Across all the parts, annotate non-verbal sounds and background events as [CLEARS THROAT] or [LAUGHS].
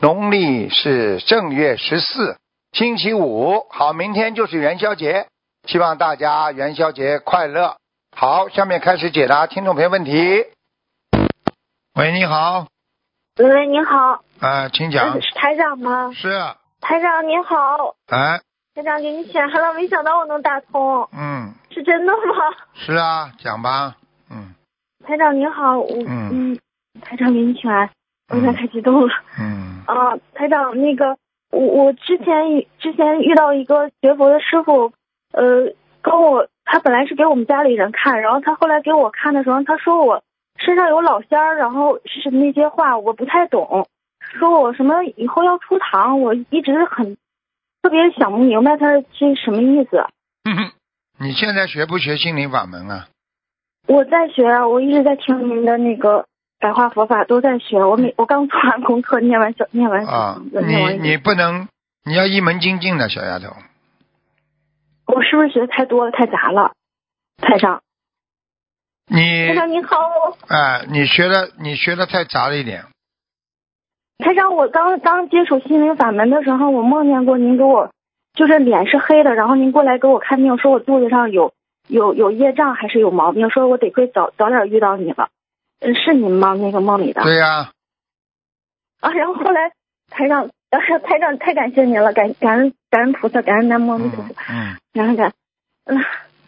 农历是正月十四，星期五。好，明天就是元宵节，希望大家元宵节快乐。好，下面开始解答听众朋友问题。喂，你好，喂，你好，啊、请讲。呃。是台长吗？是，台长您好，哎，台长给你请来了，没想到我能打通，嗯，是真的吗？是啊，讲吧，嗯。台长您好，我嗯。嗯，台长给你请来，我有点太激动了嗯 [LAUGHS] 啊！台长，那个我我之前之前遇到一个学佛的师傅，呃，跟我他本来是给我们家里人看，然后他后来给我看的时候，他说我身上有老仙儿，然后是那些话我不太懂，说我什么以后要出堂，我一直很特别想不明白他这什么意思。[LAUGHS] 你现在学不学心灵法门啊？我在学啊，我一直在听您的那个白话佛法，都在学。我每我刚做完功课，念完小念完小你你不能，你要一门精进的小丫头。我是不是学的太多了，太杂了？太上，你太上你好，哎，你学的你学的太杂了一点。太上，我刚刚接触心灵法门的时候，我梦见过您给我，就是脸是黑的，然后您过来给我看病，说我肚子上有有有业障还是有毛病，说我得亏早早点遇到你了。嗯，是您吗？那个梦里的。对呀、啊，然后后来台长，啊台长太感谢您了，感感恩感恩菩萨，感恩南无阿弥陀佛，嗯 [LAUGHS] 感恩感恩。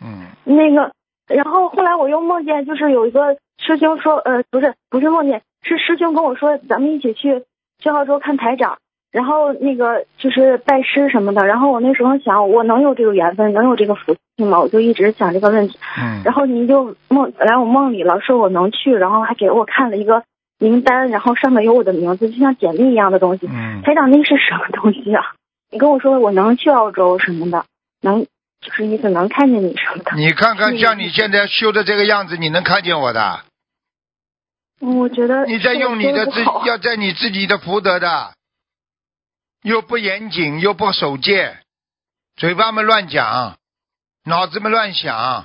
嗯那个，然后后来我又梦见，就是有一个师兄说，呃，不是不是梦见，是师兄跟我说，咱们一起去去澳洲看台长，然后那个就是拜师什么的。然后我那时候想，我能有这个缘分，能有这个福气吗？我就一直想这个问题。嗯然后您就梦来我梦里了，说我能去，然后还给我看了一个名单，然后上面有我的名字，就像简历一样的东西。嗯，台长，那是什么东西啊？你跟我说我能去澳洲什么的，能就是意思能看见你什么的。你看看像你现在修的这个样子，你能看见我的？嗯我觉得你在用你的自要在你自己的福德的，又不严谨又不守戒，嘴巴们乱讲，脑子们乱想，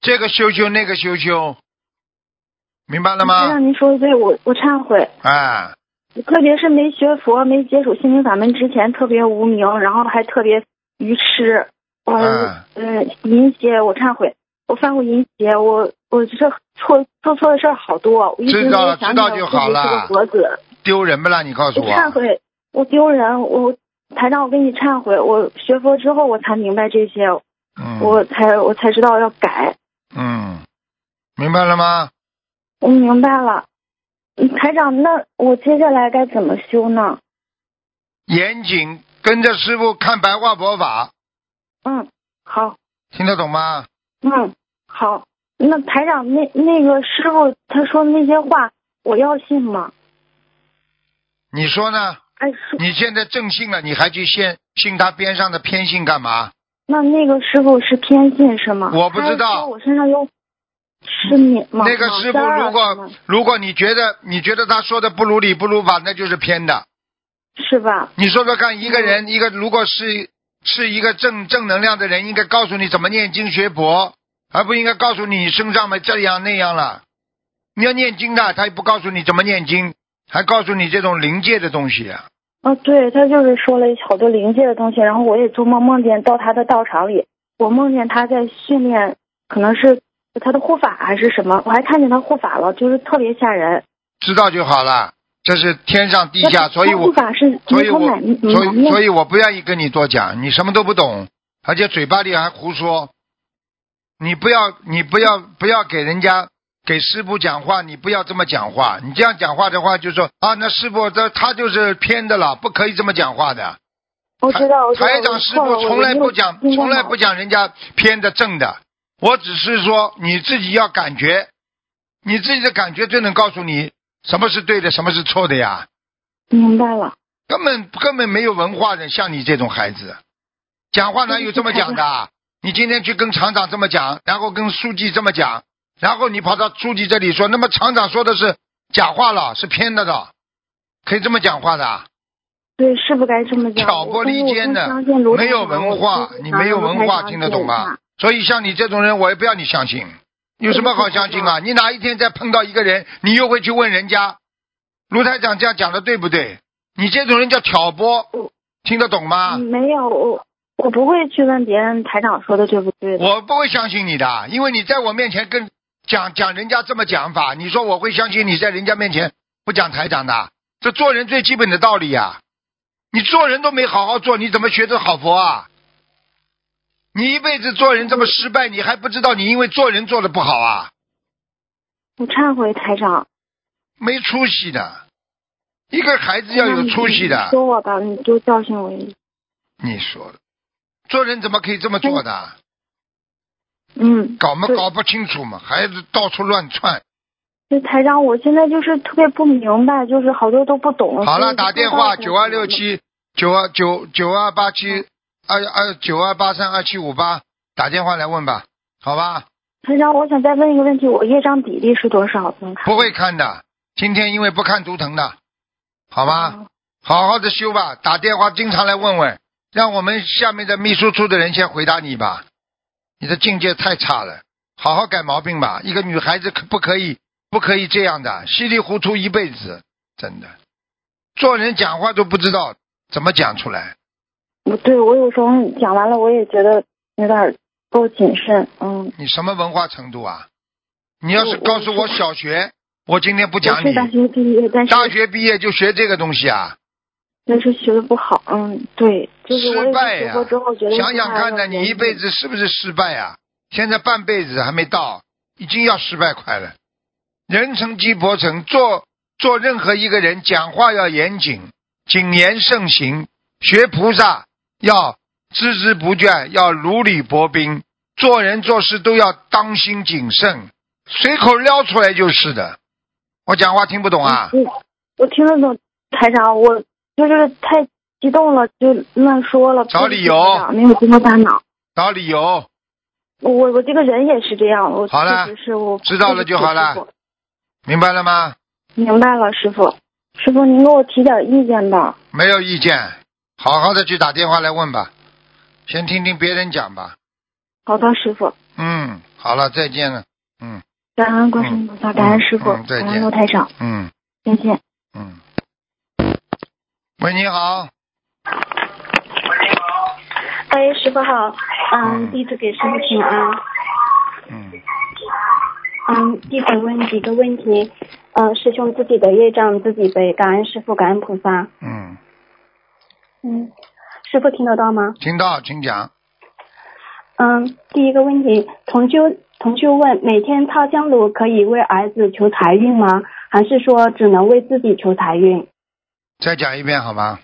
这个修修那个修修，明白了台吗？让，您说的对，我我忏悔，哎，特别是没学佛、没接触心灵法门之前，特别无名，然后还特别愚痴，我嗯嗯淫邪，我忏悔，我犯过淫邪，我我这错做错的事儿好多，我一直没知道了有想起来知道就好我自己是个了佛子，丢人不啦？你告诉我我。忏悔，我丢人，我台长，我跟你忏悔，我学佛之后我才明白这些，嗯，我才我才知道要改，嗯，明白了吗？我明白了。嗯台长，那我接下来该怎么修呢？严谨，跟着师傅看白话佛法，嗯，好，听得懂吗？嗯，好。那台长，那那个师傅他说的那些话，我要信吗？你说呢？你现在正信了，你还去信信他边上的偏信干嘛？那那个师傅是偏信是吗？我不知道我身上有是你吗？那个师傅如果如果你觉得你觉得他说的不如理不如法，那就是偏的。是吧？你说说看，一个人一个如果是是一个正正能量的人，应该告诉你怎么念经学佛，而不应该告诉你身上嘛这样那样了。你要念经的，他也不告诉你怎么念经，还告诉你这种灵界的东西啊。哦，对他就是说了好多灵界的东西，然后我也做梦梦见到他的道场里，我梦见他在训练，可能是他的护法还是什么，我还看见他护法了，就是特别吓人。知道就好了，这是天上地下，所以我法是所以我所以所以以我不愿意跟你多讲，你什么都不懂，而且嘴巴里还胡说。你不要你不要不要给人家给师傅讲话，你不要这么讲话。你这样讲话的话，就说啊，那师傅这他就是偏的了，不可以这么讲话的。我知道，我知道台长师傅从来不讲，从来不。讲人家偏的正的。我只是说你自己要感觉，你自己的感觉就能告诉你什么是对的，什么是错的呀。明白了。根本根本没有文化的，像你这种孩子，讲话哪有这么讲的？你今天去跟厂长这么讲，然后跟书记这么讲，然后你跑到书记这里说，那么厂长说的是假话了，是骗的的，可以这么讲话的？对，是不该这么讲。挑拨离间的，没有文化，你没有文化，听得懂吗？所以像你这种人，我也不要你相信。有什么好相信啊？你哪一天再碰到一个人，你又会去问人家，卢台长这样讲的对不对？你这种人叫挑拨，听得懂吗？没有，我我不会去问别人台长说的对不对。我不会相信你的，因为你在我面前跟讲讲人家这么讲法，你说我会相信你在人家面前不讲台长的？这做人最基本的道理呀！你做人都没好好做，你怎么学得好佛啊？你一辈子做人这么失败，你还不知道你因为做人做的不好啊？我忏悔，台长。没出息的，一个孩子要有出息的。说我吧，你就教训我一。你说的，做人怎么可以这么做的？嗯。搞么搞不清楚嘛，孩子到处乱窜。这台长，我现在就是特别不明白，就是好多都不懂。好了，打电话九二六七九二九九二八七。二二九二八三二七五八，打电话来问吧，好吧。台长，我想再问一个问题，我业障比例是多少？不会看的，今天因为不看图腾的，好吗？好好的修吧，打电话经常来问问，让我们下面的秘书处的人先回答你吧。你的境界太差了，好好改毛病吧。一个女孩子可不可以不可以这样的稀里糊涂一辈子？真的，做人讲话都不知道怎么讲出来。我对，我有时候讲完了，我也觉得有点够谨慎。嗯。你什么文化程度啊？你要是告诉我小学，我今天不讲你。大学毕业，大学毕业就学这个东西啊？但是学的不好，嗯，对，就是失败呀。想想看呢，你一辈子是不是失败啊？现在半辈子还没到，已经要失败快了。人成即佛成，做做任何一个人讲话要严谨，谨言慎行，学菩萨。要孜孜不倦，要如履薄冰，做人做事都要当心谨慎，随口撩出来就是的。我讲话听不懂啊？我听得懂，台长，我就是太激动了，就乱说了。找理由，没有经过大脑。找理由。我我这个人也是这样，我好了，是我知道了就好了，明白了吗？明白了，师傅，师傅您给我提点意见吧。没有意见。好好的去打电话来问吧，先听听别人讲吧。好的，师傅。嗯，好了，再见了。嗯。感恩观世音菩萨，感恩师傅，感恩罗台长。嗯。再见。嗯。喂，你好。喂，你好。哎，师傅好。嗯，弟子给师傅请安。嗯。嗯，弟子问几个问题。嗯，师兄自己的业障自己背，感恩师傅，感恩菩萨。嗯。嗯，师傅听得到吗？听到，请讲。嗯，第一个问题，同修同修问：每天擦香炉可以为儿子求财运吗？还是说只能为自己求财运？再讲一遍好吗？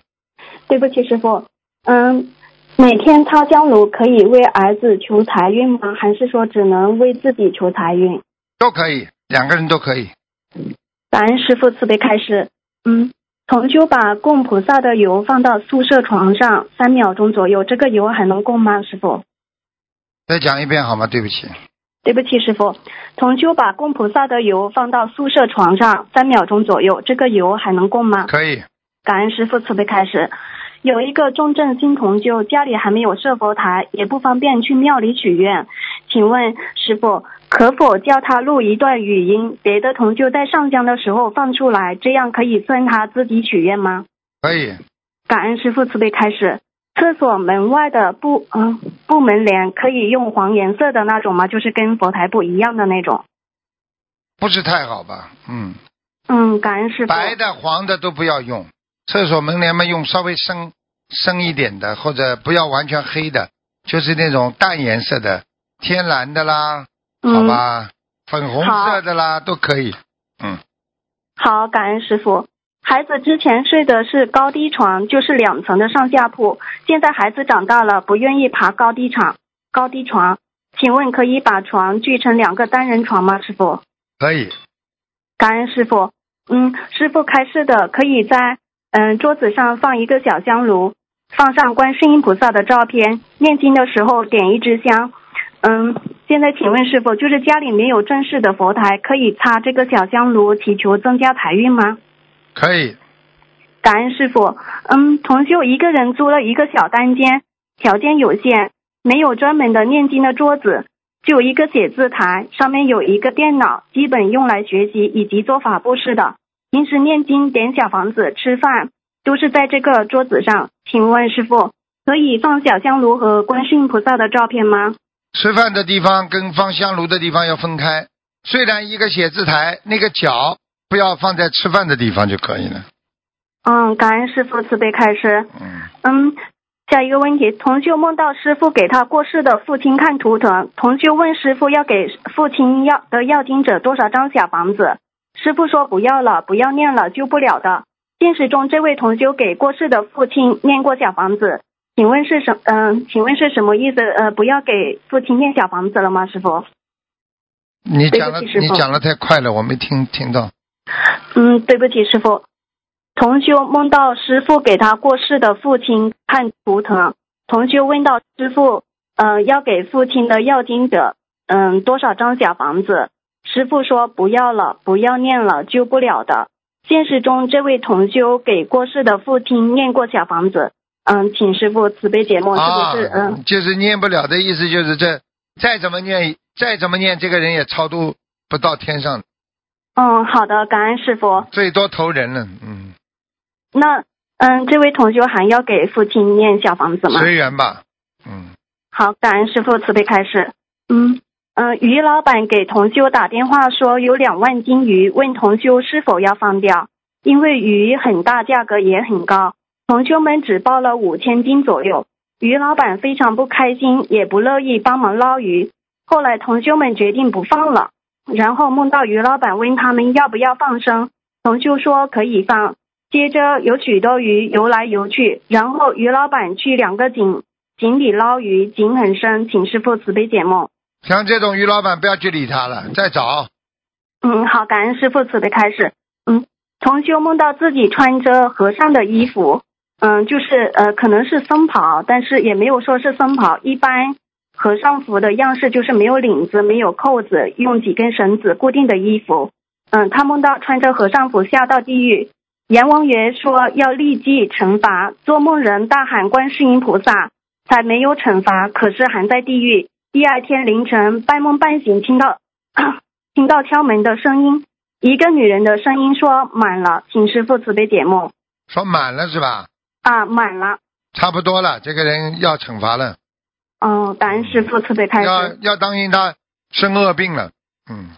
对不起，师傅。嗯，每天抄香炉可以为儿子求财运吗？还是说只能为自己求财运？都可以，两个人都可以。感恩师傅慈悲开示。嗯。同修把供菩萨的油放到宿舍床上三秒钟左右，这个油还能供吗，师傅？再讲一遍好吗？对不起。对不起，师傅。同修把供菩萨的油放到宿舍床上三秒钟左右，这个油还能供吗？可以。感恩师傅慈悲开始。有一个重症新同修，家里还没有设佛台，也不方便去庙里许愿，请问师傅？可否叫他录一段语音？别的同修在上香的时候放出来，这样可以算他自己许愿吗？可以。感恩师父慈悲开始。厕所门外的布嗯布门帘可以用黄颜色的那种吗？就是跟佛台不一样的那种。不是太好吧？嗯。嗯，感恩师父。白的、黄的都不要用。厕所门帘嘛，用稍微深深一点的，或者不要完全黑的，就是那种淡颜色的，天蓝的啦。好吧，粉红色的啦都可以，嗯。好，感恩师傅。孩子之前睡的是高低床，就是两层的上下铺。现在孩子长大了，不愿意爬高低床。高低床，请问可以把床锯成两个单人床吗？师傅。可以。感恩师傅。嗯，师傅开示的，可以在嗯，桌子上放一个小香炉，放上观世音菩萨的照片，念经的时候点一支香。嗯，现在请问师傅，就是家里没有正式的佛台，可以插这个小香炉，祈求增加财运吗？可以，感恩师傅。嗯，同修一个人租了一个小单间，条件有限，没有专门的念经的桌子，就有一个写字台，上面有一个电脑，基本用来学习以及做法布施的。平时念经、点小房子、吃饭都是在这个桌子上。请问师傅，可以放小香炉和观世音菩萨的照片吗？吃饭的地方跟放香炉的地方要分开。虽然一个写字台，那个脚不要放在吃饭的地方就可以了。嗯，感恩师傅慈悲开示。嗯，嗯，下一个问题，同修梦到师傅给他过世的父亲看图腾，同修问师傅要给父亲要的要经者多少张小房子，师傅说不要了，不要念了，救不了的。现实中，这位同修给过世的父亲念过小房子，请问是什嗯、请问是什么意思？呃，不要给父亲念小房子了吗？师傅？你讲的你讲的太快了，我没听听到。嗯，对不起，师傅。同修梦到师傅给他过世的父亲看图腾，同修问到师傅，呃，要给父亲的要经者，嗯，多少张小房子？师傅说不要了，不要念了，救不了的。现实中，这位同修给过世的父亲念过小房子，嗯，请师傅慈悲解梦，是啊不是？嗯，，就是念不了的意思，就是这再怎么念，再怎么念，这个人也超度不到天上，嗯，好的，感恩师傅。最多投人了。嗯，那，嗯，这位同修还要给父亲念小房子吗？随缘吧。嗯，好，感恩师傅慈悲开示。嗯嗯、呃于老板给同修打电话说有两万斤鱼，问同修是否要放掉，因为鱼很大，价格也很高。同修们只报了五千斤左右，于老板非常不开心，也不乐意帮忙捞鱼。后来同修们决定不放了，然后梦到于老板问他们要不要放生，同修说可以放。接着有许多鱼游来游去，然后于老板去两个井井里捞鱼，井很深，请师傅慈悲解梦。像这种于老板不要去理他了，再找。嗯，好，感恩师傅慈悲开始。嗯，同修梦到自己穿着和尚的衣服，嗯，就是呃，可能是僧袍，但是也没有说是僧袍。一般和尚服的样式就是没有领子、没有扣子，用几根绳子固定的衣服。嗯，他梦到穿着和尚服下到地狱，阎王爷说要立即惩罚，做梦人大喊观世音菩萨，才没有惩罚，可是还在地狱。第二天凌晨半梦半醒，听到 [CLEARS THROAT] 听到敲门的声音，一个女人的声音说满了，请师傅慈悲解梦说满了是吧？啊，满了。差不多了，这个人要惩罚了，哦，感恩师傅慈悲开要示。要当心他生恶病了。嗯，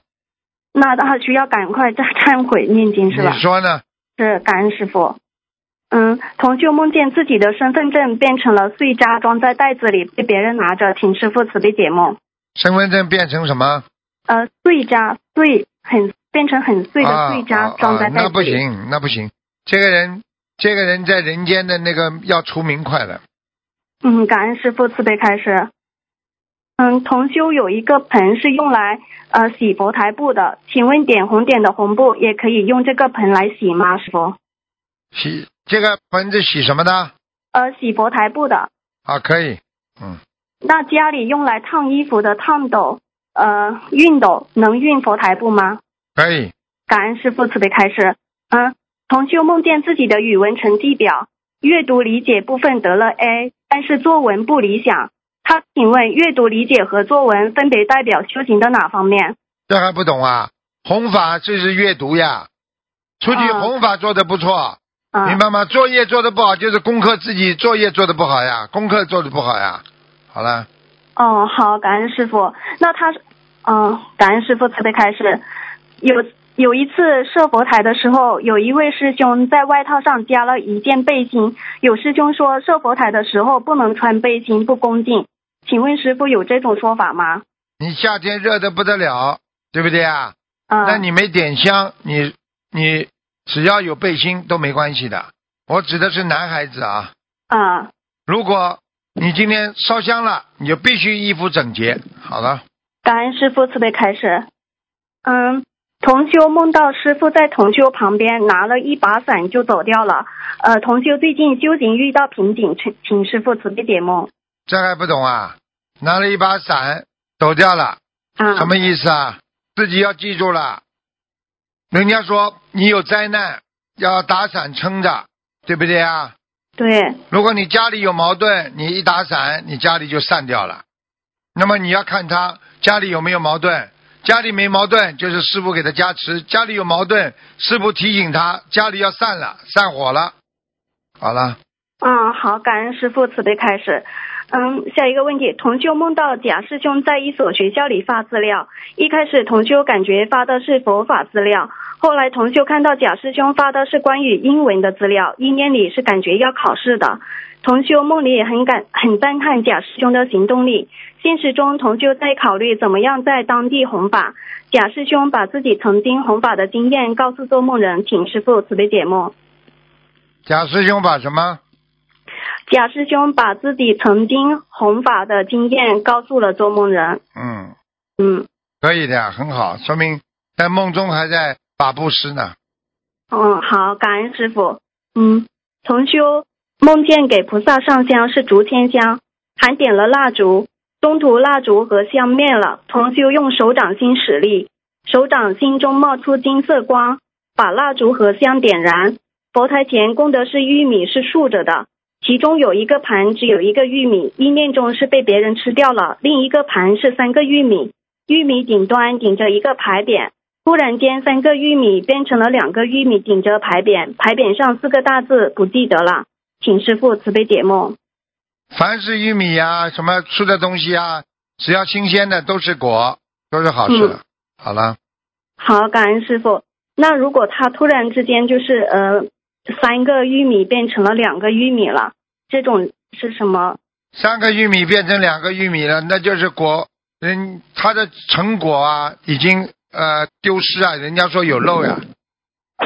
那他需要赶快再忏悔念经是吧你？说呢？是感恩师傅。嗯，同修梦见自己的身份证变成了碎渣，装在袋子里被别人拿着，请师傅慈悲解梦。身份证变成什么？呃，碎渣碎很变成很碎的啊碎渣，啊装在袋子里。那不行，那不行。这个人，这个人在人间的那个要出名快了。嗯，感恩师傅慈悲开示。嗯，同修有一个盆是用来呃洗佛台布的，请问点红点的红布也可以用这个盆来洗吗？师傅？洗这个盆子洗什么的？呃，洗佛台布的。啊，可以。嗯，那家里用来烫衣服的烫斗，呃，熨斗能熨佛台布吗？可以。感恩师傅慈悲开示。嗯，同修梦见自己的语文成绩表，阅读理解部分得了 A，但是作文不理想。他请问，阅读理解和作文分别代表修行的哪方面？这还不懂啊？弘法这是阅读呀，出去啊弘法做的不错，啊，明白吗？作业做的不好，就是功课自己作业做的不好呀，功课做的不好呀。好了，哦，好，感恩师傅。那他是，嗯、感恩师傅慈悲开示。有有一次设佛台的时候，有一位师兄在外套上加了一件背心。有师兄说设佛台的时候不能穿背心，不恭敬。请问师傅有这种说法吗？你夏天热的不得了，对不对啊？啊、那你没点香，你你只要有背心都没关系的。我指的是男孩子啊，啊，如果你今天烧香了，你就必须衣服整洁。好了，感恩师傅慈悲开始。嗯，同修梦到师傅在同修旁边拿了一把伞就走掉了。呃，同修最近修行遇到瓶颈，请请师傅慈悲解梦。这还不懂啊？拿了一把伞走掉了，啊，什么意思啊？自己要记住了。人家说你有灾难要打伞撑着，对不对啊？对，如果你家里有矛盾，你一打伞，你家里就散掉了。那么你要看他家里有没有矛盾，家里没矛盾，就是师傅给他加持；家里有矛盾，师傅提醒他家里要散了，散伙了。好了，嗯，好，感恩师傅慈悲开始。嗯，下一个问题，同修梦到贾师兄在一所学校里发资料，一开始同修感觉发的是佛法资料，后来同修看到贾师兄发的是关于英文的资料，意念里是感觉要考试的。同修梦里也很感很赞叹贾师兄的行动力，现实中同修在考虑怎么样在当地弘法。贾师兄把自己曾经弘法的经验告诉做梦人，请师傅慈悲解梦。贾师兄把什么？贾师兄把自己曾经弘法的经验告诉了做梦人。嗯，嗯可以的呀，很好，说明在梦中还在法布施呢。嗯，好，感恩师傅。嗯，同修梦见给菩萨上香是竹签香，还点了蜡烛，中途蜡烛和香灭了，同修用手掌心使力，手掌心中冒出金色光，把蜡烛和香点燃。佛台前供的是玉米，是竖着的。其中有一个盘只有一个玉米，意念中是被别人吃掉了；另一个盘是三个玉米，玉米顶端顶着一个牌匾。突然间，三个玉米变成了两个玉米顶着牌匾，牌匾上四个大字不记得了，请师傅慈悲解梦。凡是玉米呀、什么吃的东西啊，只要新鲜的都是果，都是好事的。好了，好，感恩师傅。那如果他突然之间就是呃三个玉米变成了两个玉米了，这种是什么？三个玉米变成两个玉米了，那就是果，嗯他的成果啊已经呃丢失啊，人家说有漏呀。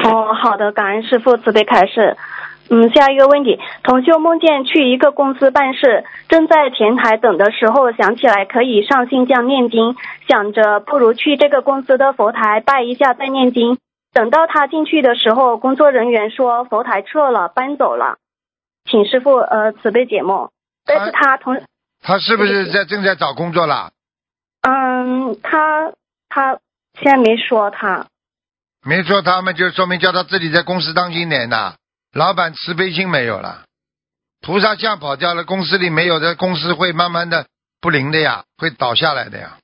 哦，好的，感恩师傅慈悲开示。嗯，下一个问题，同修梦见去一个公司办事，正在前台等的时候，想起来可以上新疆念经，想着不如去这个公司的佛台拜一下再念经。等到他进去的时候，工作人员说佛台撤了，搬走了，请师傅呃慈悲解梦。但是他同他是不是在正在找工作了？嗯，他他现在没说他。没说他们就说明叫他自己在公司当经理呢。老板慈悲心没有了，菩萨像跑掉了，公司里没有的，公司会慢慢的不灵的呀，会倒下来的呀。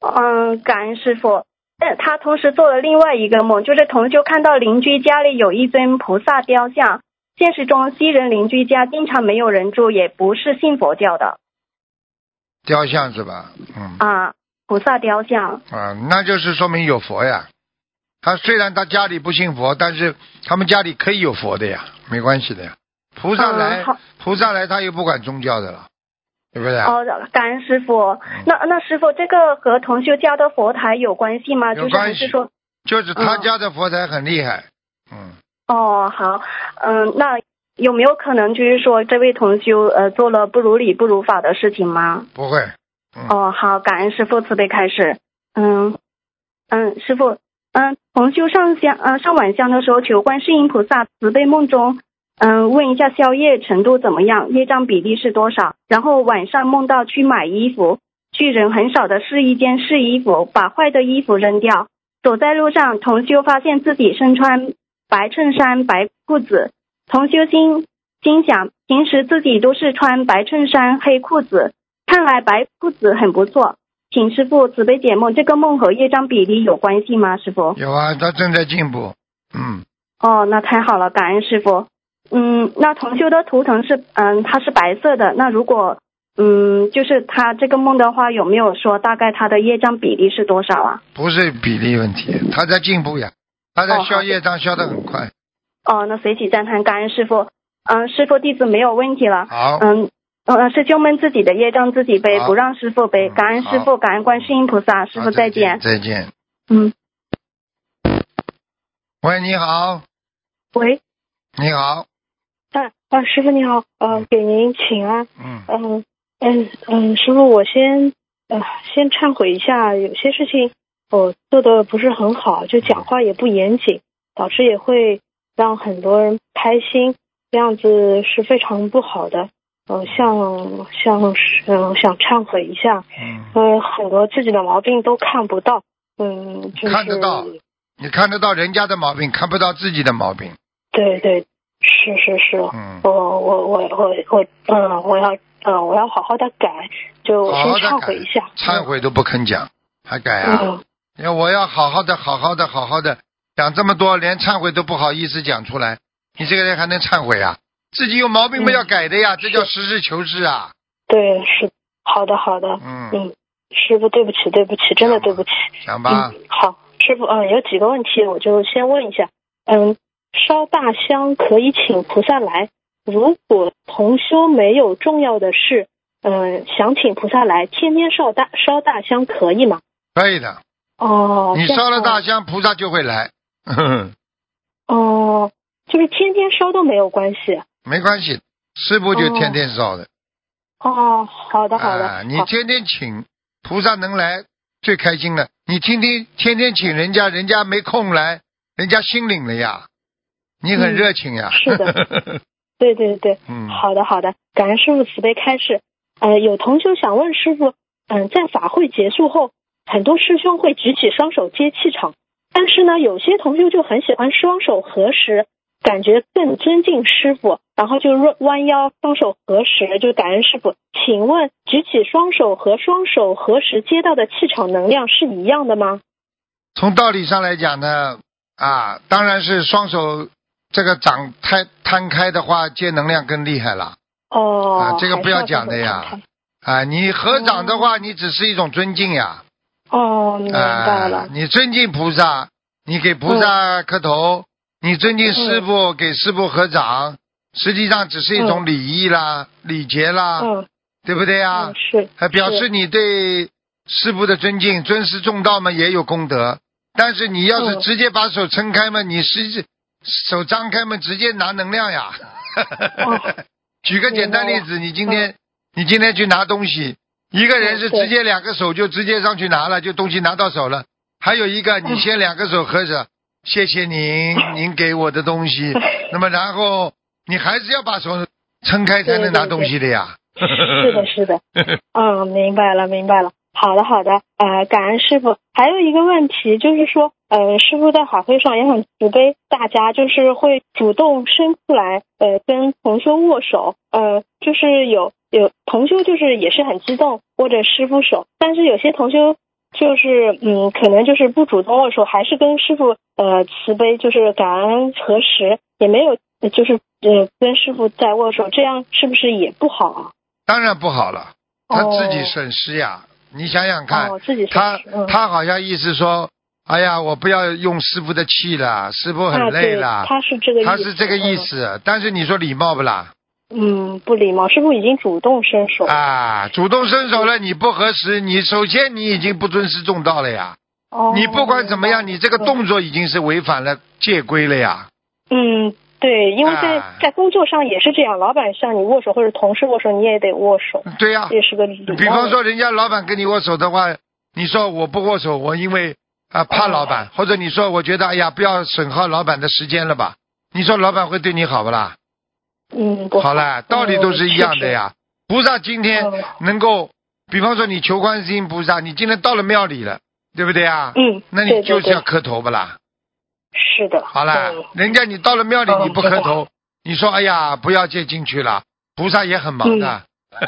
嗯，感恩师傅。但他同时做了另外一个梦，就是同修看到邻居家里有一尊菩萨雕像。现实中，西人邻居家经常没有人住，也不是信佛教的雕像是吧？嗯啊，菩萨雕像。啊，那就是说明有佛呀。他虽然他家里不信佛，但是他们家里可以有佛的呀，没关系的呀。菩萨来，嗯菩萨来，他又不管宗教的了，对不对？啊哦，感恩师傅。那那师傅，这个和同修家的佛台有关系吗？就是有关系还是说，就是他嗯家的佛台很厉害，嗯，哦，好，嗯，那有没有可能就是说，这位同修呃做了不如理不如法的事情吗？不会，哦，好，感恩师傅慈悲开始。嗯嗯，师傅，嗯，同修上香呃上晚香的时候求观世音菩萨慈悲梦中，嗯，问一下宵夜程度怎么样，业障比例是多少？然后晚上梦到去买衣服，去人很少的试衣间试衣服，把坏的衣服扔掉。走在路上，同修发现自己身穿白衬衫、白裤子，同修心心想，平时自己都是穿白衬衫、黑裤子，来白裤子很不错。请师傅慈悲解梦，这个梦和业障比例有关系吗？师傅？有啊，他正在进步，嗯，哦，那太好了，感恩师傅。嗯，那同修的图腾是，嗯，它是白色的。那如果，嗯，就是他这个梦的话，有没有说大概他的业障比例是多少啊？不是比例问题，他在进步呀，他在消业障消的很快。哦，那随喜赞叹，感恩师傅。嗯，师傅弟子没有问题了。好，嗯，呃，师兄们自己的业障自己背，不让师傅背。嗯感恩师傅，感恩观世音菩萨，师傅再见。再见。嗯，喂，你好，喂，你好，啊啊，师傅你好，呃，给您请安，嗯，嗯嗯嗯，师傅，我先呃先忏悔一下，有些事情我做的不是很好，就讲话也不严谨，导致也会让很多人不开心，这样子是非常不好的。呃，像像是嗯，想忏悔一下，嗯，呃，很多自己的毛病都看不到，嗯，就是看得到你看得到人家的毛病，看不到自己的毛病。对对，是是是，嗯，我我我我我嗯，我要嗯，我要好好的改，就先忏悔一下，忏悔都不肯讲，还改啊？嗯要我要好好的、好好的、好好的讲这么多，连忏悔都不好意思讲出来，你这个人还能忏悔啊？自己有毛病嘛嗯要改的呀，这叫实事求是啊。对，是好的好的，嗯，嗯，师傅对不起对不起，真的对不起。讲吧，嗯，好，师傅，嗯，有几个问题我就先问一下。嗯，烧大香可以请菩萨来，如果同修没有重要的事，嗯，想请菩萨来，天天烧大烧大香可以吗？可以的。哦，你烧了大香，菩萨就会来。哦，就是天天烧都没有关系。没关系，师傅就天天烧的。哦，好的好的，啊，你天天请菩萨能来最开心了。你天天天天请人家，人家没空来，人家心领了呀。你很嗯热情呀。是的对 [LAUGHS] 对对，嗯，好的好的，感恩师傅慈悲开示。呃，有同修想问师傅，嗯、在法会结束后，很多师兄会举起双手接气场，但是呢，有些同学就很喜欢双手合十，感觉更尊敬师傅，然后就弯弯腰双手合十，就感恩师傅。请问，举起双手和双手合十接到的气场能量是一样的吗？从道理上来讲呢，啊，当然是双手这个掌摊摊开的话，接能量更厉害了。哦，啊这个不要讲的呀啊，你合掌的话，你只是一种尊敬呀。哦，明白了。啊，你尊敬菩萨，你给菩萨磕头，你尊敬师傅，给师傅合掌，实际上只是一种礼仪啦、礼节啦，嗯，对不对呀嗯，？是。还表示你对师傅的尊敬，尊师重道嘛，也有功德。但是你要是嗯直接把手撑开嘛，你实际手张开嘛，直接拿能量呀。哦 [LAUGHS] 举个简单例子，你今天你今天去拿东西，一个人是直接两个手就直接上去拿了，就东西拿到手了。还有一个，你先两个手合着，谢谢您，[LAUGHS] 您给我的东西。[LAUGHS] 那么然后你还是要把手撑开才能拿东西的呀。是的，是的，[LAUGHS] 嗯，明白了，明白了。好的，好的，呃，感恩师傅。还有一个问题就是说，呃，师傅在法会上也很慈悲，大家就是会主动伸出来，呃，跟同修握手，呃，就是有有同修就是也是很激动握着师傅手，但是有些同修就是嗯，可能就是不主动握手，还是跟师傅呃慈悲，就是感恩合十，也没有就是呃跟师傅在握手，这样是不是也不好啊？当然不好了，他哦自己损失呀。你想想看，哦，自己他嗯他好像意思说，哎呀，我不要用师傅的气了，师傅很累了。他是这个意思，他是这个意思，但是你说礼貌不啦？嗯。嗯，不礼貌，是不是已经主动伸手。啊，主动伸手了，你不合适，你首先你已经不尊师重道了呀。哦，你不管怎么样，你这个动作已经是违反了戒规了呀。嗯，对，因为在、啊在工作上也是这样，老板向你握手或者同事握手，你也得握手，对呀、这也是个礼貌。比方说，人家老板跟你握手的话，你说我不握手，我因为啊怕老板，或者你说我觉得哎呀不要损耗老板的时间了吧？你说老板会对你好不啦？嗯，好了，道理都是一样的呀。菩萨今天嗯能够，比方说你求观世音菩萨，你今天到了庙里了，对不对啊？嗯，那你就是要磕头不啦？是的。好了嗯，人家你到了庙里嗯你不磕头，你说哎呀不要借进去了，菩萨也很忙的。[LAUGHS]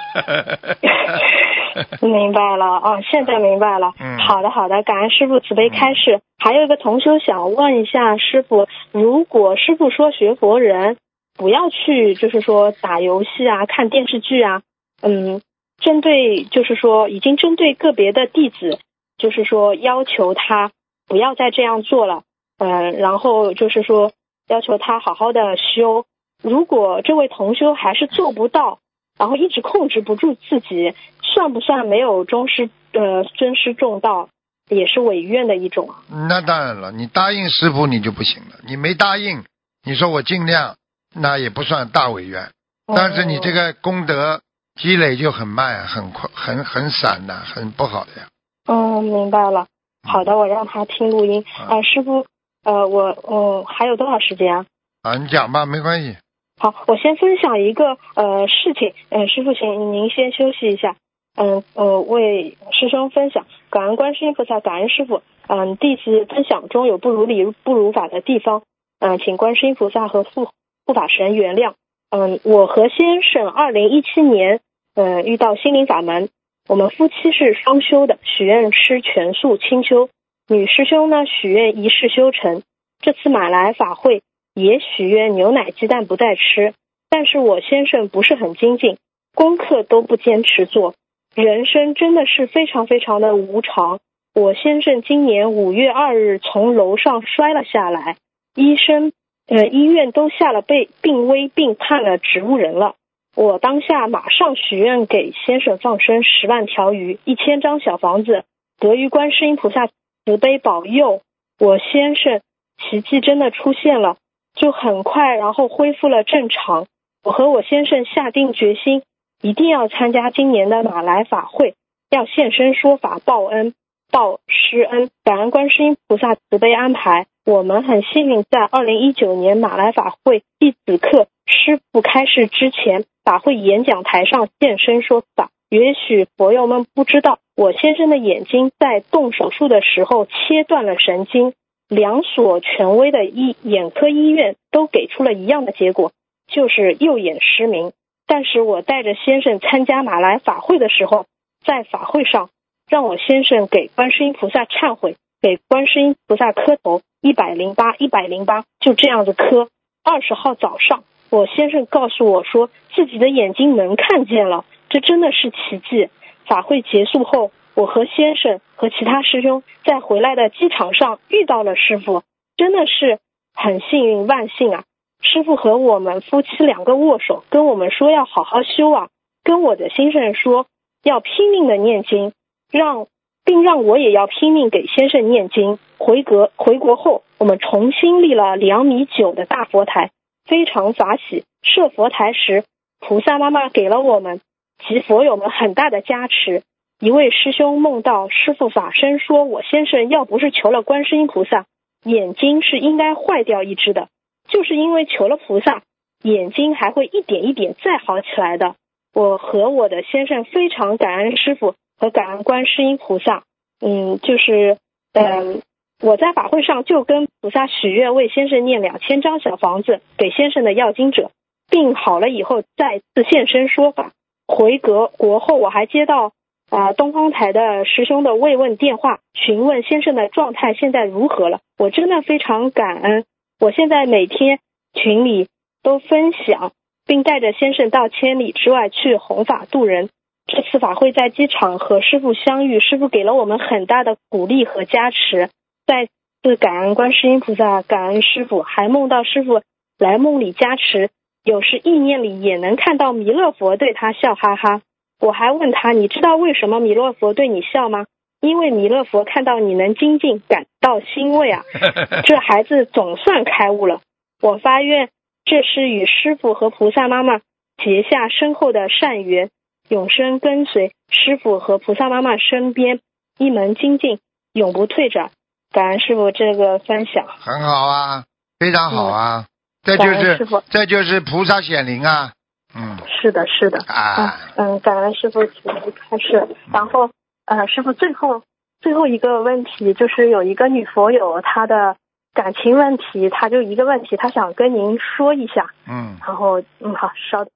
明白了啊，现在明白了。嗯好的，好的，感恩师傅慈悲开示。还有一个同修想问一下师傅，如果师傅说学佛人不要去，就是说打游戏啊、看电视剧啊，嗯，针对就是说已经针对个别的弟子，就是说要求他不要再这样做了，嗯，然后就是说要求他好好的修。如果这位同修还是做不到，然后一直控制不住自己，算不算没有忠师呃尊师重道，也是违愿的一种啊？那当然了，你答应师傅你就不行了，你没答应，你说我尽量，那也不算大委员，但是你这个功德积累就很慢，很快，很很散的，很不好的呀。嗯，明白了。好的，我让他听录音。嗯啊，师傅，呃，我我还有多少时间啊？啊，你讲吧，没关系。好，我先分享一个呃事情，嗯、师傅，请您先休息一下，嗯呃，为师兄分享，感恩观世音菩萨，感恩师傅，嗯、弟子分享中有不如理不如法的地方，嗯、请观世音菩萨和护护法神原谅，嗯、我和先生二零一七年，嗯、遇到心灵法门，我们夫妻是双修的，许愿吃全素清修，女师兄呢许愿一世修成，这次马来法会。也许愿牛奶鸡蛋不再吃，但是我先生不是很精进，功课都不坚持做。人生真的是非常非常的无常。我先生今年五月二日从楼上摔了下来，医生呃医院都下了被病危并判了植物人了。我当下马上许愿给先生放生十万条鱼，一千张小房子，得于观世音菩萨慈悲保佑。我先生奇迹真的出现了。就很快，然后恢复了正常。我和我先生下定决心，一定要参加今年的马来法会，要现身说法报恩、报师恩，感恩观世音菩萨慈悲安排。我们很幸运，在二零一九年马来法会弟子课师傅开示之前，法会演讲台上现身说法。也许佛友们不知道，我先生的眼睛在动手术的时候切断了神经。两所权威的医眼科医院都给出了一样的结果，就是右眼失明。但是我带着先生参加马来法会的时候，在法会上让我先生给观世音菩萨忏悔，给观世音菩萨磕头一百零八一百零八，就这样子磕。二十号早上，我先生告诉我说自己的眼睛能看见了，这真的是奇迹。法会结束后。我和先生和其他师兄在回来的机场上遇到了师傅，真的是很幸运万幸啊！师傅和我们夫妻两个握手，跟我们说要好好修啊，跟我的先生说要拼命的念经，让并让我也要拼命给先生念经。回国回国后，我们重新立了两米九的大佛台，非常法喜。设佛台时，菩萨妈妈给了我们及佛友们很大的加持。一位师兄梦到师傅法身说：“我先生要不是求了观世音菩萨，眼睛是应该坏掉一只的，就是因为求了菩萨，眼睛还会一点一点再好起来的。”我和我的先生非常感恩师傅和感恩观世音菩萨。嗯，就是嗯，我在法会上就跟菩萨许愿，为先生念两千张小房子给先生的要经者，病好了以后再次现身说法。回国国后，我还接到。啊、东方台的师兄的慰问电话，询问先生的状态现在如何了。我真的非常感恩，我现在每天群里都分享，并带着先生到千里之外去弘法度人。这次法会在机场和师傅相遇，师傅给了我们很大的鼓励和加持。再次感恩观世音菩萨，感恩师傅，还梦到师傅来梦里加持，有时意念里也能看到弥勒佛对他笑哈哈。我还问他，你知道为什么弥勒佛对你笑吗？因为弥勒佛看到你能精进，感到欣慰啊！[LAUGHS] 这孩子总算开悟了。我发愿，这是与师傅和菩萨妈妈结下深厚的善缘，永生跟随师傅和菩萨妈妈身边，一门精进，永不退转。感恩师傅这个分享，很好啊，非常好啊。这就是傅这就是菩萨显灵啊，嗯是的，是的。啊，嗯，感恩师傅开示。然后，呃，师傅最后最后一个问题就是有一个女佛友她的感情问题，她就一个问题，她想跟您说一下。嗯，然后，嗯，好，稍等。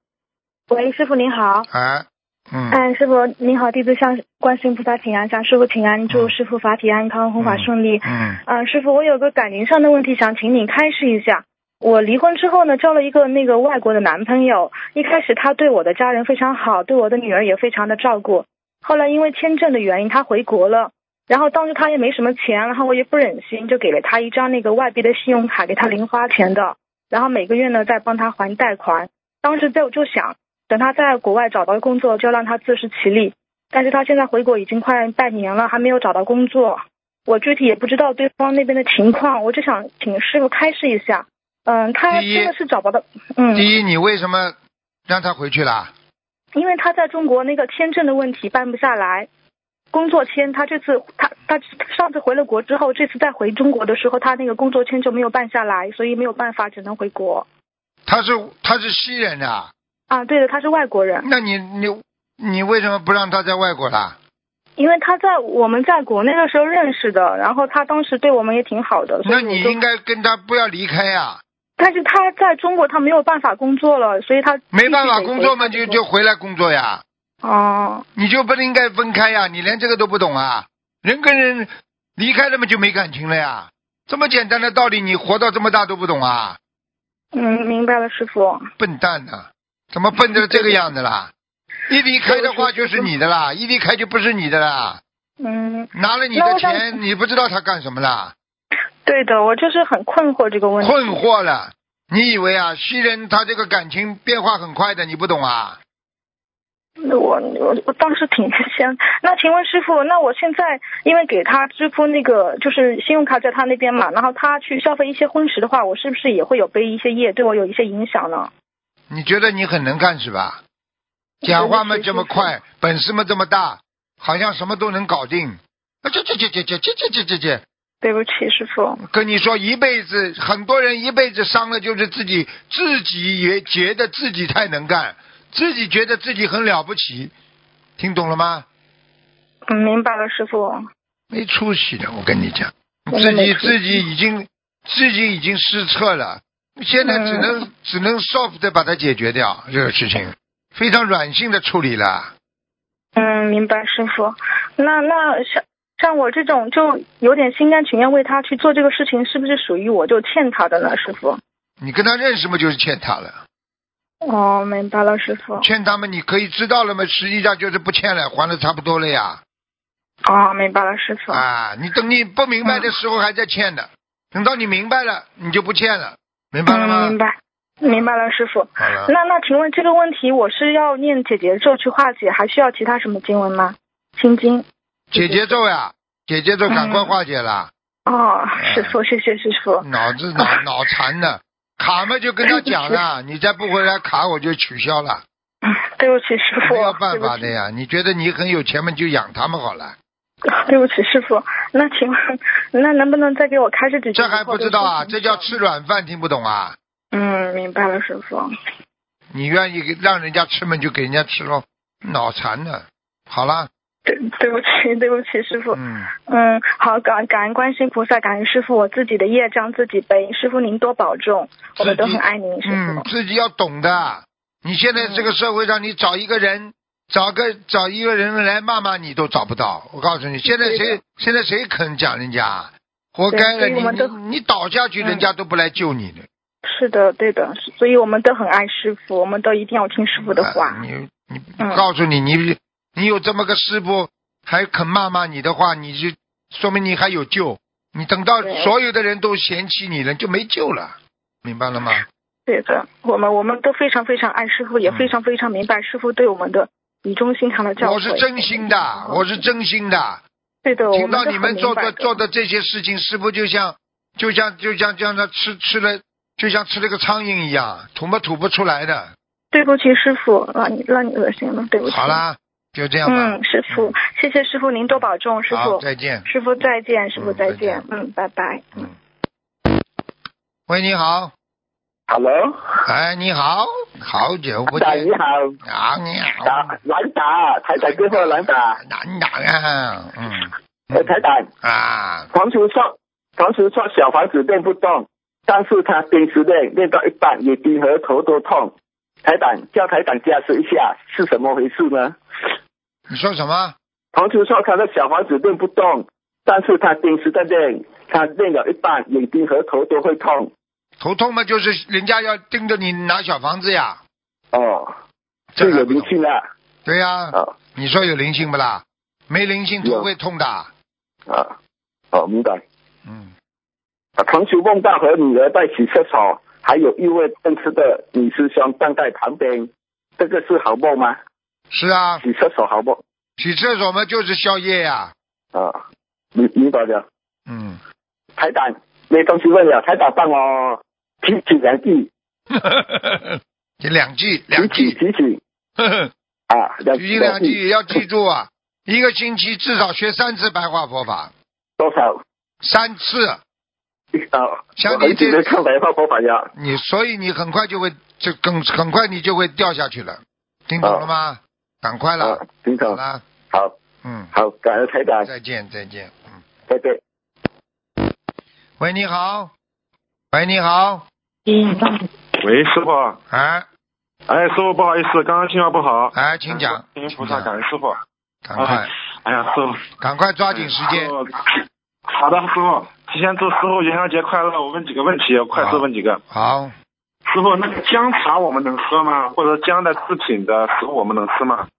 喂，师傅您好。哎，嗯，哎，师傅您好，弟子向观世音菩萨请安，向师傅请安，祝嗯师傅法体安康，弘法顺利。嗯嗯、师傅，我有个感情上的问题想请你开示一下。我离婚之后呢，交了一个那个外国的男朋友。一开始他对我的家人非常好，对我的女儿也非常的照顾。后来因为签证的原因，他回国了。然后当时他也没什么钱，然后我也不忍心，就给了他一张那个外币的信用卡，给他零花钱的。然后每个月呢再帮他还贷款。当时在我就想，等他在国外找到工作，就让他自食其力。但是他现在回国已经快半年了，还没有找到工作。我具体也不知道对方那边的情况，我就想请师傅开示一下。嗯，他真的是找不到，嗯，第一，你为什么让他回去了？因为他在中国那个签证的问题办不下来。工作签，他这次他他上次回了国之后，这次再回中国的时候，他那个工作签就没有办下来，所以没有办法，只能回国。他是他是西人啊，啊，对的，他是外国人，那你你你为什么不让他在外国啦？因为他在我们在国内的时候认识的，然后他当时对我们也挺好的，那你应该跟他不要离开呀、但是他在中国他没有办法工作了，所以他没办法工作嘛，就就回来工作呀。哦，你就不应该分开呀！你连这个都不懂啊？人跟人离开了嘛就没感情了呀？这么简单的道理，你活到这么大都不懂啊？嗯，明白了，师傅。笨蛋呐、怎么笨成这个样子啦？一离开的话就是你的啦，一离开就不是你的啦。嗯，拿了你的钱，你不知道他干什么啦？对的，我就是很困惑这个问题。困惑了。你以为啊，西人他这个感情变化很快的，你不懂啊？我我我当时挺先，那请问师傅，那我现在因为给他支付那个就是信用卡在他那边嘛，然后他去消费一些婚食的话，我是不是也会有背一些业，对我有一些影响呢？你觉得你很能干是吧？讲话嘛这么快，本事嘛这么大，好像什么都能搞定。啊，这这这这这这这这这这，对不起，师傅。跟你说一辈子，很多人一辈子伤的就是自己，自己也觉得自己太能干，自己觉得自己很了不起，听懂了吗？嗯，明白了，师傅。没出息的，我跟你讲，真自己自己已经自己已经失策了，现在只能、嗯只能 soft 的把它解决掉这个事情，非常软性的处理了。嗯，明白，师傅。那那像像我这种就有点心甘情愿为他去做这个事情，是不是属于我就欠他的呢，师傅？你跟他认识嘛，就是欠他了。哦，明白了，师傅。欠他们，你可以知道了嘛，实际上就是不欠了，还的差不多了呀。哦，明白了，师傅。啊，你等你不明白的时候还在欠的，等到你明白了，你就不欠了，明白了嗯，吗？明白，明白了，师傅。那那请问这个问题，我是要念解结咒去化解，还需要其他什么经文吗？心经。解结咒呀，解结咒赶快化解了，哦，师傅，谢谢师傅。脑子脑 [LAUGHS] 脑残的，卡嘛就跟他讲了，[LAUGHS] 你再不回来卡我就取消了，嗯对不起，师傅。没有办法的呀。你觉得你很有钱嘛，就养他们好了。[LAUGHS] 对不起，师傅。那请问，那能不能再给我开示几句？这还不知道啊？这叫吃软饭，听不懂啊？嗯，明白了，师傅。你愿意给让人家吃嘛，就给人家吃喽，脑残的。好了，对，对不起，对不起，师傅。嗯，嗯，好，感感恩观世音菩萨，感恩师傅，我自己的业障自己背。师傅您多保重，我们都很爱您，师嗯，傅。自己要懂的。你现在这个社会上，你找一个人，找个找一个人来骂骂你都找不到。我告诉你，现在谁现在谁肯讲人家？活该了，你你你倒下去，嗯人家都不来救你的。是的，对的，所以我们都很爱师傅，我们都一定要听师傅的话。啊你你嗯告诉你，你你有这么个师傅，还肯骂骂你的话，你就说明你还有救。你等到所有的人都嫌弃你了，就没救了，明白了吗？对的，我们我们都非常非常爱师傅，也嗯非常非常明白师傅对我们的语重心长的教诲。我是真心的，我是真心的。对的，听到你们做的做的这些事情，师傅就像就像就像就像他吃吃了，就像吃了个苍蝇一样，吐嘛吐不出来的。对不起，师傅，让你让你恶心了，对不起。好。啦，就这样吧。嗯，师傅，谢谢师傅，您多保重，师，傅。再见。师傅再见，师傅再见，嗯，拜拜。嗯。喂，你好，Hello，哎，你好，好久不见打你。好，啊，你好，打蓝打，台长哥哥蓝打，难打呀，嗯，呃，台长，啊，同时说，同时说小房子练不动，但是他平时练练到一半，眼睛和头都痛。台长叫台长加持一下，是怎么回事呢？你说什么？同时说他的小房子练不动，但是他平时在练，他练了一半，眼睛和头都会痛。头痛嘛，就是人家要盯着你拿小房子呀，哦，这有？灵性啊，对呀，哦你说有灵性不啦？没灵性头会痛的，啊，哦，明白。嗯，啊，同时梦到和女儿在洗厕所，还有一位认识的女师兄站在旁边，这个是好梦吗？是啊，洗厕所好梦。洗厕所嘛就是宵夜呀，啊，明明白了。嗯，台长没东西问了，台长帮我提醒 [LAUGHS] 两句，这两句两句，提醒呵呵啊，两提醒两句也要记住啊，一个星期至少学三次白话佛法，多少？三次。啊，像你这久没看白话佛法呀。你所以你很快就会就更很快你就会掉下去了，听懂了吗？赶快了，啊，听懂。了，好，嗯，好，感恩台长，再见再见，嗯。再见。喂，你好，喂，你好，喂，师傅。哎哎，师傅，不好意思，刚刚信号不好。哎，请讲，观音菩萨，感恩师傅。赶快哎呀，师傅。赶快抓紧时间好的，师傅，提前祝师傅元宵节快乐。我问几个问题，快速问几个。好，师傅，那个姜茶我们能喝吗？或者姜的制品的食物我们能吃吗？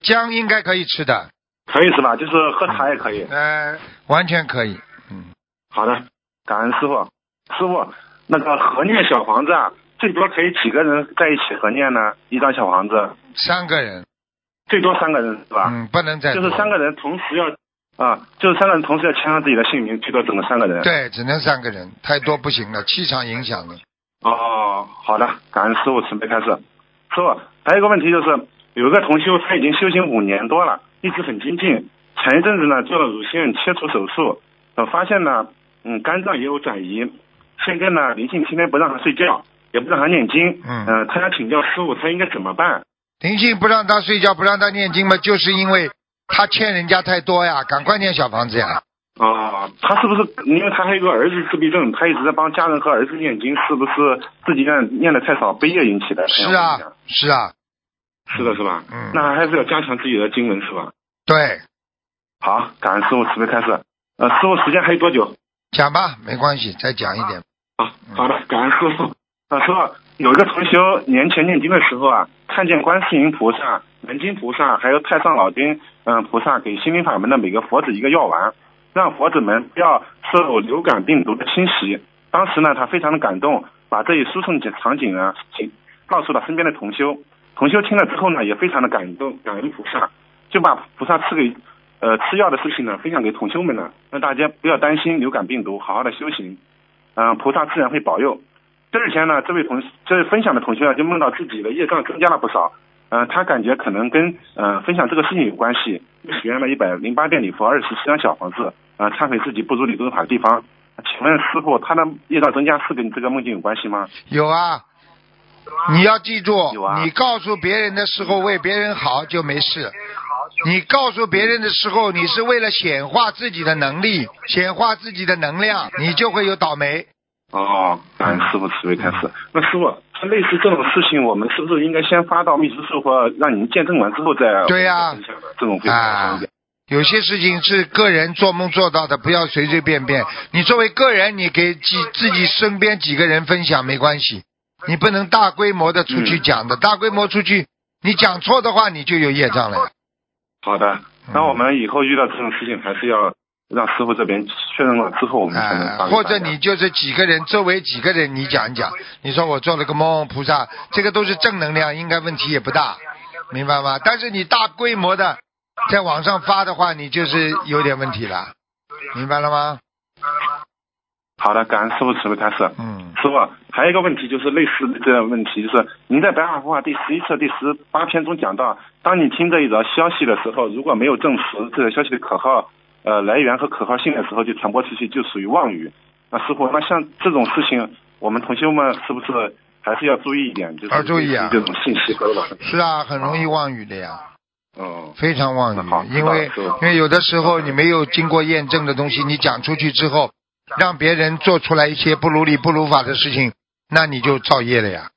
姜应该可以吃的，可以是吧？就是喝茶也可以。呃，完全可以，嗯，好的，感恩师傅。师傅，那个合念小房子啊，最多可以几个人在一起合念呢？一张小房子，三个人，最多三个人是吧？嗯，不能再就是三个人同时要啊，就是三个人同时要签上自己的姓名，最多只能三个人。。对，只能三个人，太多不行了，气场影响的。哦，好的，感恩师傅慈悲开示。师傅，还有一个问题就是，有一个同修他已经修行五年多了，一直很精进。前一阵子呢做了乳腺切除手术，呃，发现呢，嗯，肝脏也有转移。现在呢，灵性天天不让他睡觉，也不让他念经。嗯呃他想请教师傅，他应该怎么办？灵性不让他睡觉，不让他念经嘛，就是因为他欠人家太多呀，赶快念小房子呀。哦，他是不是因为他还有个儿子自闭症，他一直在帮家人和儿子念经，是不是自己念念的太少，悲业引起的？是啊，是啊，是的，是吧？嗯那还是要加强自己的经文，是吧？对，好，感恩师傅慈悲开示。呃，师傅时间还有多久？讲吧，没关系，再讲一点。啊，好的，感恩师傅。啊，师傅，有一个同修年前念经的时候啊，看见观世音菩萨、南京菩萨还有太上老君嗯、菩萨给心灵法门的每个佛子一个药丸，让佛子们不要受流感病毒的侵袭。当时呢，他非常的感动，把这一输送场景啊，请告诉了身边的同修。同修听了之后呢，也非常的感动，感恩菩萨，就把菩萨赐给呃吃药的事情呢分享给同修们呢，让大家不要担心流感病毒，好好的修行。嗯、菩萨自然会保佑。第二天呢，这位同这位分享的同学啊，就梦到自己的业障增加了不少。嗯、他感觉可能跟呃分享这个事情有关系，许愿了一百零八遍礼佛，二十七张小房子，呃，忏悔自己不如理论法的地方。请问师傅，他的业障增加是跟这个梦境有关系吗？有啊，你要记住，啊你告诉别人的时候为别人好就没事。你告诉别人的时候，你是为了显化自己的能力，显化自己的能量，你就会有倒霉。哦，感恩师傅慈悲开示。那师傅，像类似这种事情，我们是不是应该先发到秘书处或让您见证完之后再对呀分享呢这种会好啊。有些事情是个人做梦做到的，不要随随便便。你作为个人，你给几自己身边几个人分享没关系，你不能大规模的出去讲的。大规模出去，你讲错的话，你就有业障了呀。好的，那我们以后遇到这种事情，还是要让师傅这边确认了之后，我们才能哎，发给或者你就是几个人，周围几个人你讲一讲，你说我做了个梦，菩萨，这个都是正能量，应该问题也不大，明白吗？但是你大规模的在网上发的话，你就是有点问题了，明白了吗？好的，感恩师傅慈悲开示。嗯，师傅，还有一个问题就是类似的这个问题，就是您在《白话佛法》第十一册第十八篇中讲到，当你听这一则消息的时候，如果没有证实这个消息的可靠呃来源和可靠性的时候，就传播出去，就属于妄语。那师傅，那像这种事情，我们同学们是不是还是要注意一点？就是要注意啊这种信息和网是啊，很容易妄语的呀，嗯，非常妄语，因为因为有的时候你没有经过验证的东西，你讲出去之后，让别人做出来一些不如理不如法的事情，那你就造业了呀。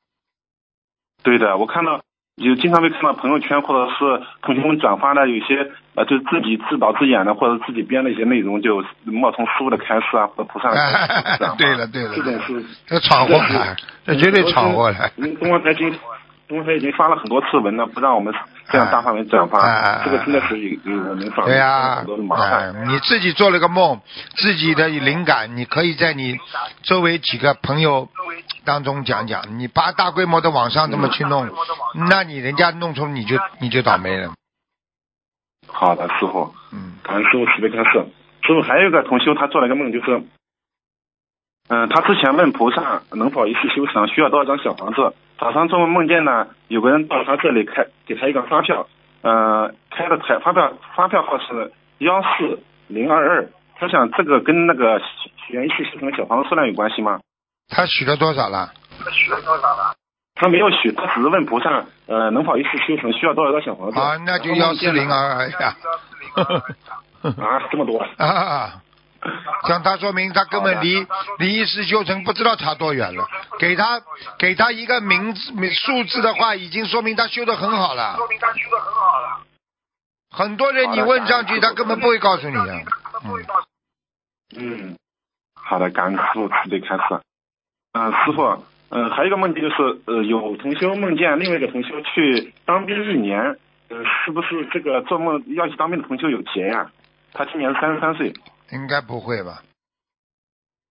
对的，我看到有经常会看到朋友圈或者是同学们转发的有些呃，就是自己自导自演的或者自己编的一些内容，就冒充师傅的开示啊，或者菩萨的开示转发 [LAUGHS] 对了对了这种是这闯祸了，这绝对闯祸来。嗯，东方台已经东方台已经发了很多次文了，不让我们这样大范围转发，这个真的是有有能上对呀、很多的麻烦。哎你自己做了个梦，自己的灵感，你可以在你周围几个朋友当中讲讲。你把大规模的网上这么去弄，那你人家弄出你就你就倒霉了。好的，师傅，嗯，感恩师傅慈悲开示。师傅还有一个同修，他做了一个梦，就是，嗯、他之前问菩萨能否一次修成，需要多少张小房子。早上做梦梦见呢，有个人到他这里开给他一个发票，呃，开的台发票发票号是幺四零二二，他想这个跟那个许愿一次事成小房子数量有关系吗？他许了多少了？他许了多少了？他没有许，他只是问菩萨，呃，能否一次修成，需要多少张小房子？啊，那就幺四零二二呀。[LAUGHS] 啊，这么多 [LAUGHS] 啊！[LAUGHS] 像他说明他根本离离一世修成不知道差多远了。给他给他一个名字数字的话，已经说明他修的很好了。说明他修的很好了。很多人你问上去，他根本不会告诉你的。嗯。嗯，好的，感恩师傅慈悲开示。嗯，师傅，嗯，还有一个问题就是，呃，有同修梦见另外一个同修去当兵一年，呃，是不是这个做梦要去当兵的同修有劫呀？他今年三十三岁。应该不会吧？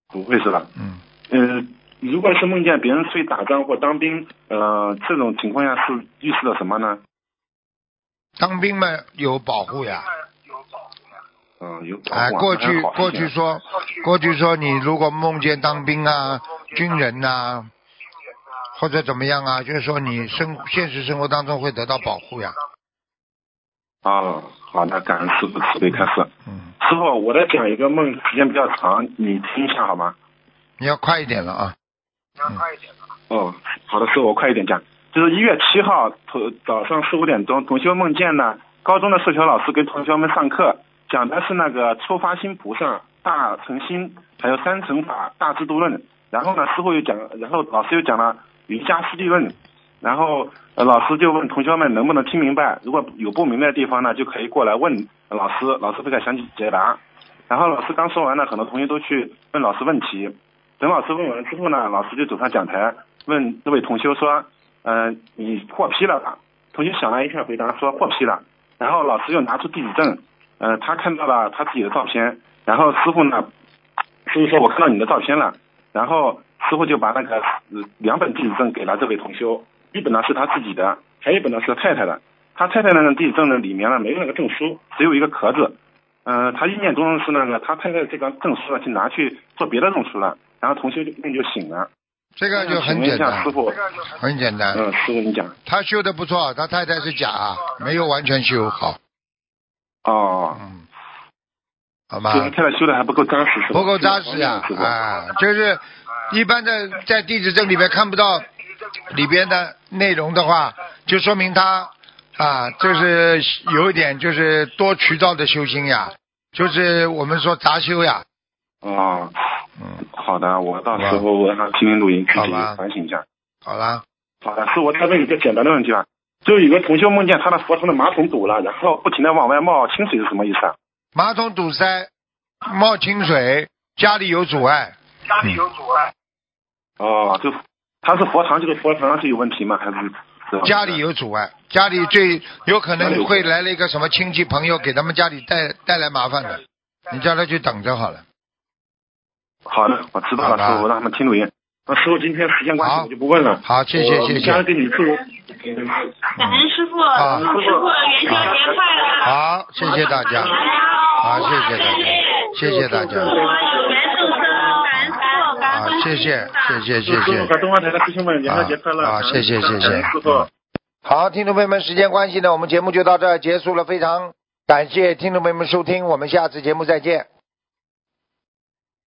不会是吧？嗯。嗯，如果是梦见别人出去打仗或当兵，呃，这种情况下是预示了什么呢？当兵嘛，有保护呀。有保护呀。嗯，有保护。哎，过去过去说，过去说你如果梦见当兵啊，军人呐，或者怎么样啊，就是说你生现实生活当中会得到保护呀。啊，好的，感恩师傅慈悲开示。嗯。师傅，我再讲一个梦，时间比较长，你听一下好吗？你要快一点了啊！你要快一点了。哦，好的，师傅，我快一点讲。就是一月七号，头早上四五点钟，同学梦见呢，高中的数学老师给同学们上课，讲的是那个初发心菩萨大乘心，还有三乘法大智度论。然后呢，师傅又讲，然后老师又讲了瑜伽师地论。然后呃老师就问同学们能不能听明白，如果有不明白的地方呢，就可以过来问老师，老师会给详细解答。然后老师刚说完呢，很多同学都去问老师问题。等老师问完之后呢，老师就走上讲台，问这位同学说：“嗯，你获批了吧？”同学想了一下，回答说：“获批了。”然后老师又拿出地址证，嗯，他看到了他自己的照片。然后师傅呢，师傅说：“我看到你的照片了。”然后师傅就把那个两本地址证给了这位同修。一本呢是他自己的，还有一本呢是太太的。他太太那个地址证呢里面呢没有那个证书，只有一个壳子。嗯，他意念中是那个他太太这张证书呢去拿去做别的证书了，然后同学就梦就醒了。这个就很简单，师傅，很简单。嗯，师傅你讲。他修的不错，他太太是假，没有完全修好。哦。嗯。好吗？太太修的还不够扎实，是吧？不够扎实呀，啊，就是一般的在地址证里面看不到。里边的内容的话，就说明他啊，就是有一点就是多渠道的修心呀，就是我们说杂修呀。啊，嗯，好的，我到时候我让他听听录音，具体反省一下。好啦。好的，是我再问一个简单的问题啊，就有个同学梦见他的佛堂的马桶堵了，然后不停的往外冒清水是什么意思啊？马桶堵塞，冒清水，家里有阻碍。家里有阻碍。哦，就。他是佛堂，这个佛堂是有问题吗？还是家里有阻碍？家里最有可能会来了一个什么亲戚朋友，给他们家里带带来麻烦的。你叫他去等着好了。好的，我知道了，师傅，让他们听录音。那师傅今天时间关系，我就不问了。好，谢谢谢谢。感恩给你祝。感恩师傅，师傅元宵节快乐。好，谢谢大家。好，谢谢大家，谢谢大家。啊，谢谢，谢谢，谢谢。祝东华台的师兄们，元宵节快乐！啊，谢谢，谢谢。师傅，好，听众朋友们，时间关系呢，我们节目就到这儿结束了。非常感谢听众朋友们收听，我们下次节目再见。